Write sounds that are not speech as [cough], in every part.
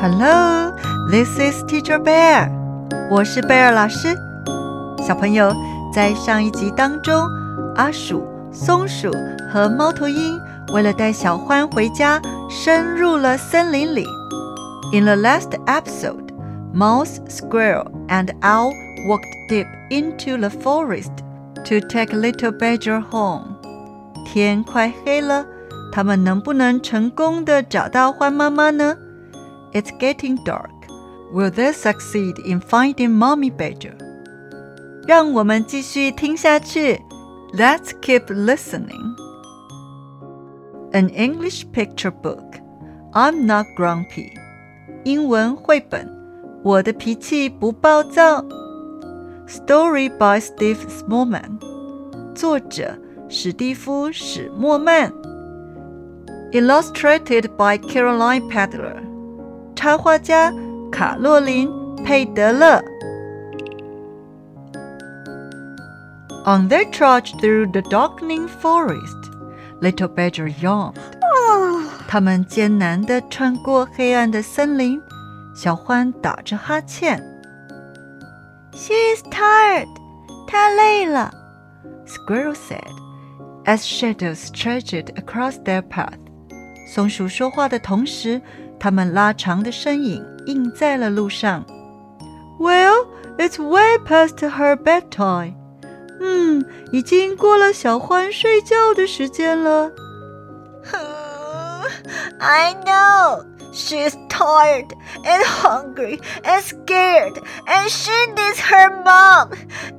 Hello, this is Teacher Bear。我是贝尔老师。小朋友，在上一集当中，阿鼠、松鼠和猫头鹰为了带小欢回家，深入了森林里。In the last episode, Mouse, Squirrel, and Owl walked deep into the forest to take Little Badger home. 天快黑了，他们能不能成功的找到欢妈妈呢 ？It's getting dark. Will they succeed in finding Mommy Badger? 让我们继续听下去。Let's keep listening. An English picture book. I'm not grumpy. 英文绘本。我的脾气不暴躁。Story by Steve Smallman. 作者史蒂夫·史莫曼。Illustrated by Caroline Pedler. 插画家卡洛琳·佩德勒。On their trudge through the darkening forest, Little Badger yawned. 他们艰难地穿过黑暗的森林，小欢打着哈欠。She's tired. 她累了，Squirrel said, as shadows stretched across their path. 松鼠说话的同时， 它们拉长的身影映在了路上。Well, it's way past her bedtime. 嗯，已经过了小欢睡觉的时间了。I know. She's tired and hungry and scared, and she needs her mom.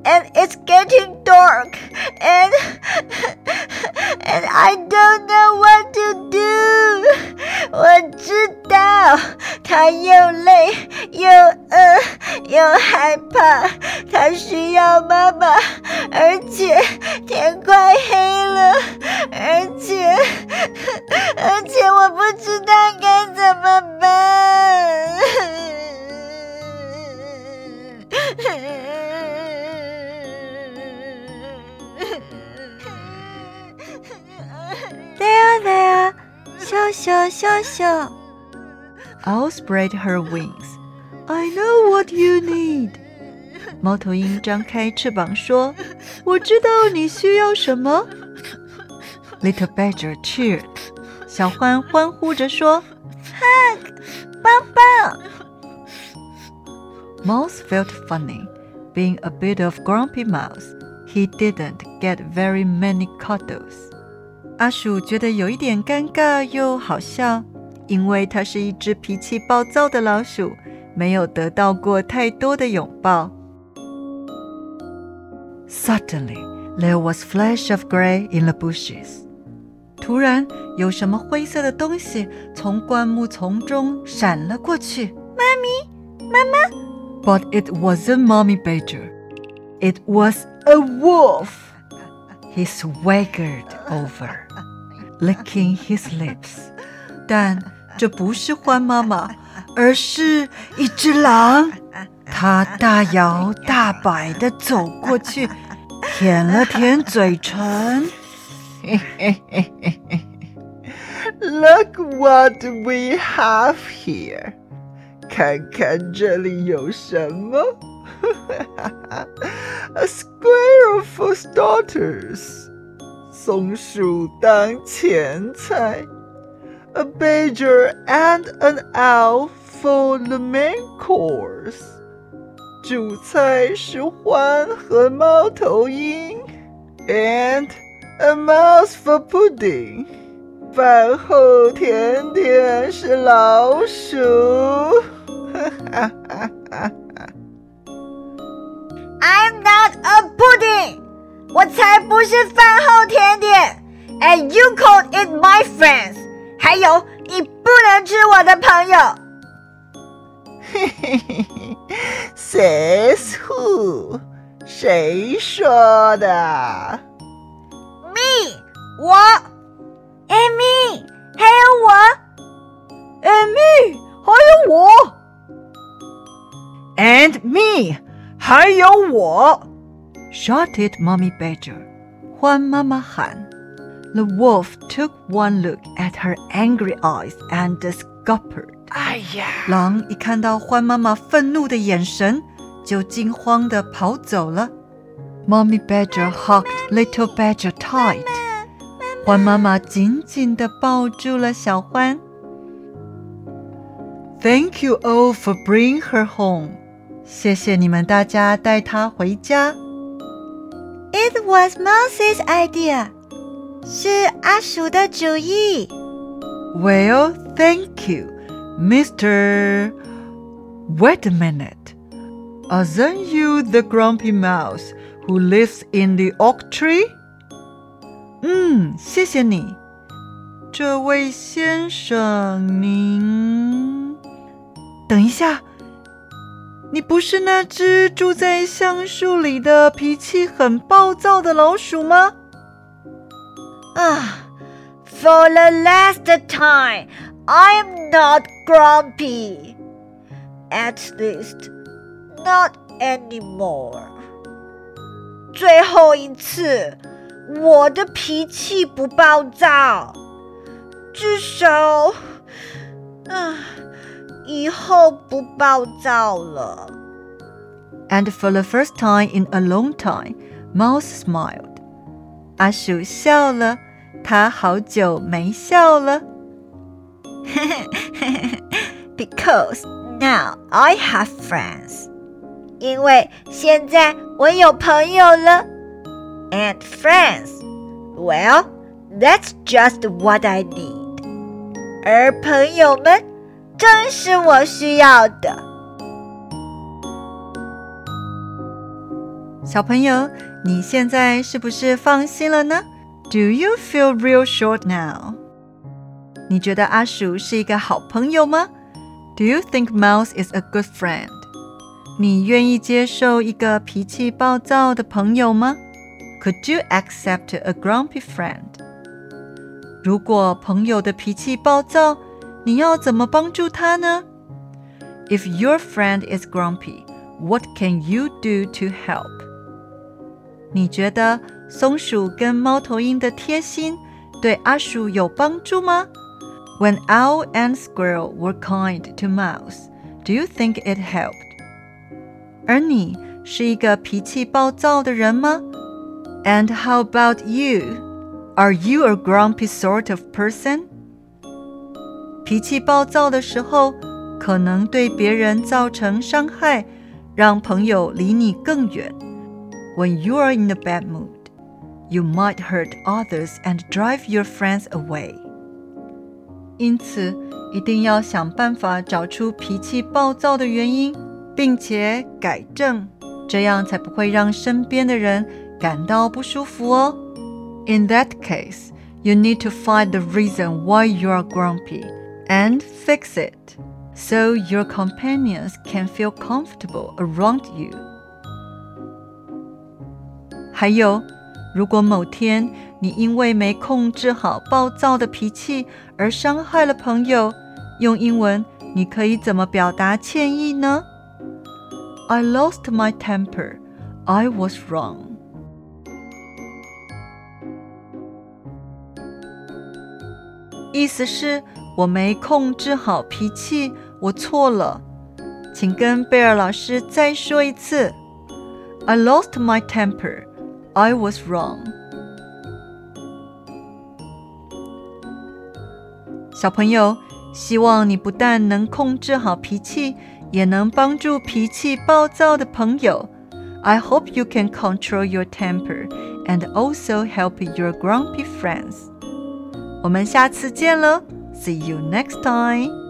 And it's getting dark, and [laughs] and I don't know what to do. [laughs] 我知道他又累又饿又害怕，他需要妈妈，而且 笑笑笑笑。I'll spread her wings. I know what you need. 猫头鹰张开翅膀说：“我知道你需要什么。” Little Badger cheered. 小欢欢呼着说：“Hug，抱抱。” Mouse felt funny, being a bit of grumpy mouse. He didn't get very many cuddles. 阿鼠觉得有一点尴尬又好笑，因为它是一只脾气暴躁的老鼠，没有得到过太多的拥抱。Suddenly, there was flash of gray in the bushes. 突然，有什么灰色的东西从灌木丛中闪了过去。妈咪，妈妈。But it wasn't Mommy Badger. It was a wolf. He swaggered over, licking his lips. 但这不是欢妈妈，而是一只狼。它大摇大摆地走过去，舔了舔嘴唇。Look what we have here！看看这里有什么 ？A squirrel for starters，松鼠当前菜。A badger and an owl for the main course，主菜是獾和猫头鹰。And a mouse for pudding，饭后甜点是老鼠。I'm [laughs] 我才不是饭后甜点。And you called it my friends，还有你不能吃我的朋友。嘿嘿嘿嘿，Says who？[laughs] 谁说的？Me，我，Amy，还有我，Amy，还有我，And me，还有我 ，shouted Mommy Badger，欢妈妈喊。The wolf took one look at her angry eyes and scuppered. 哎呀！狼一看到獾妈妈愤怒的眼神，就惊慌地跑走了。Mommy Badger hugged Little Badger tight。獾妈妈紧紧地抱住了小獾。Thank you all for bringing her home。谢谢你们大家带她回家。 It was Mouse's idea。是阿鼠的主意。Well, thank you, Mr. Wait a minute. Aren't you the grumpy mouse who lives in the oak tree? 嗯，谢谢你，这位先生，您等一下， 你不是那只住在橡树里的脾气很暴躁的老鼠吗？啊，For the last time, I'm not grumpy. At least, not anymore. 最后一次，我的脾气不暴躁，至少，啊，以后不暴躁了。And for the first time in a long time, Mouse smiled. 阿鼠笑了，他好久没笑了。Because [laughs] now I have friends，因为现在我有朋友了。And friends, well, that's just what I need。而朋友们 正是我需要的。小朋友，你现在是不是放心了呢？Do you feel real short now？你觉得阿鼠是一个好朋友吗？Do you think Mouse is a good friend？你愿意接受一个脾气暴躁的朋友吗？Could you accept a grumpy friend？如果朋友的脾气暴躁，你要怎么帮助他呢？If your friend is grumpy, what can you do to help? 你觉得松鼠跟猫头鹰的贴心对阿鼠有帮助吗？When owl and squirrel were kind to mouse, do you think it helped? 而你是一个脾气暴躁的人吗？And how about you? Are you a grumpy sort of person? 脾气暴躁的时候，可能对别人造成伤害，让朋友离你更远。when you are in a bad mood, you might hurt others and drive your friends away. 因此，一定要想办法找出脾气暴躁的原因，并且改正，这样才不会让身边的人感到不舒服哦。In that case, you need to find the reason why you are grumpy and fix it, so your companions can feel comfortable around you. 还有，如果某天你因为没控制好暴躁的脾气而伤害了朋友，用英文你可以怎么表达歉意呢？I lost my temper. I was wrong. 意思是 我没控制好脾气，我错了。请跟贝尔老师再说一次。I lost my temper. I was wrong。小朋友，希望你不但能控制好脾气，也能帮助脾气暴躁的朋友。I hope you can control your temper and also help your grumpy friends。我们下次见了，See you next time。